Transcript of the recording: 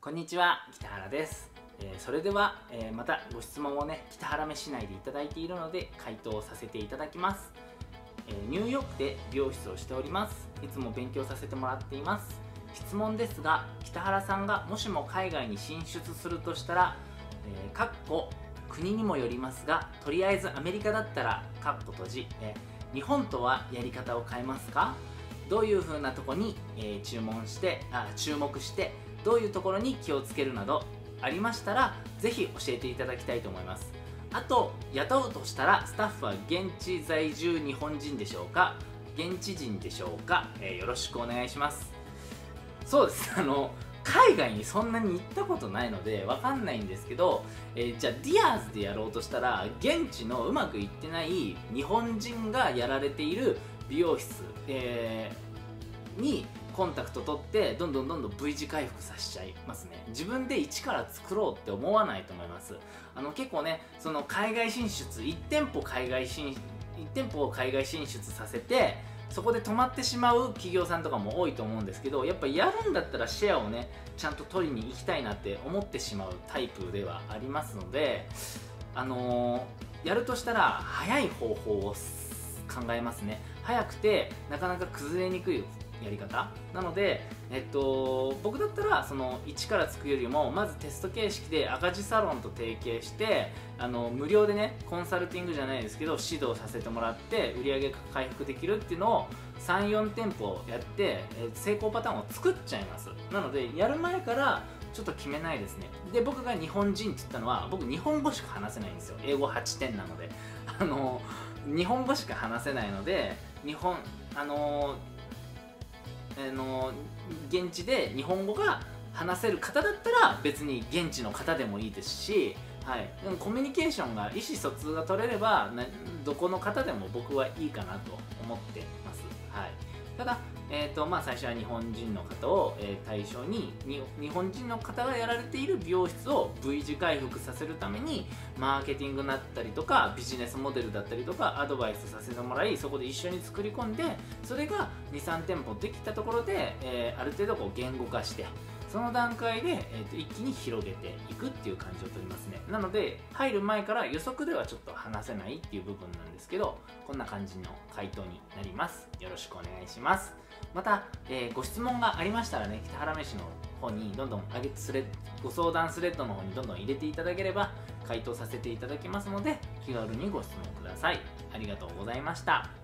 こんにちは北原です、えーそれでは、えーまたご質問をね北原飯内でいただいているので回答させていただきます、えーニューヨークで美容室をしております。いつも勉強させてもらっています。質問ですが北原さんがもしも海外に進出するとしたら、えーかっこ国にもよりますがとりあえずアメリカだったらかっこ閉じ、え日本とはやり方を変えますか？どういう風なとこに、え注文してあ注目してどういうところに気をつけるなどありましたらぜひ教えていただきたいと思います。あと雇うとしたらスタッフは現地在住日本人でしょうか？現地人でしょうか、えーよろしくお願いします。そうです。あの海外にそんなに行ったことないのでわかんないんですけど、えーじゃあディアーズでやろうとしたら現地のうまくいってない日本人がやられている美容室、えーにコンタクト取ってどんどんどんどん V 字回復させちゃいますね。自分で一から作ろうって思わないと思います。あの結構ねその海外進出1店舗海外進1店舗を海外進出させてそこで止まってしまう企業さんとかも多いと思うんですけどやっぱやるんだったらシェアをねちゃんと取りに行きたいなって思ってしまうタイプではありますのであのーやるとしたら早い方法を考えますね。早くてなかなか崩れにくいやり方？なので、えっと、僕だったらその一から作るよりもまずテスト形式で赤字サロンと提携してあの無料でねコンサルティングじゃないですけど指導させてもらって売り上げ回復できるっていうのを34店舗やって、え成功パターンを作っちゃいます。なのでやる前からちょっと決めないですね。で僕が日本人って言ったのは僕日本語しか話せないんですよ。英語8点なので。あの日本語しか話せないので日本あのあ現地で日本語が話せる方だったら別に現地の方でもいいですし、はい、でもコミュニケーションが意思疎通が取れればどこの方でも僕はいいかなと思ってます、はい、ただ、えーとまあ、最初は日本人の方を、えー対象に日本人の方がやられている美容室を V 字回復させるためにマーケティングだったりとかビジネスモデルだったりとかアドバイスさせてもらいそこで一緒に作り込んでそれが23店舗できたところで、えーある程度こう言語化してその段階で、えーと一気に広げていくっていう感じをとりますね。なので入る前から予測ではちょっと話せないっていう部分なんですけどこんな感じの回答になります。よろしくお願いします。また、えーご質問がありましたらね北原飯の方にどんどん上げスレご相談スレッドの方にどんどん入れていただければ回答させていただきますので気軽にご質問ください。ありがとうございました。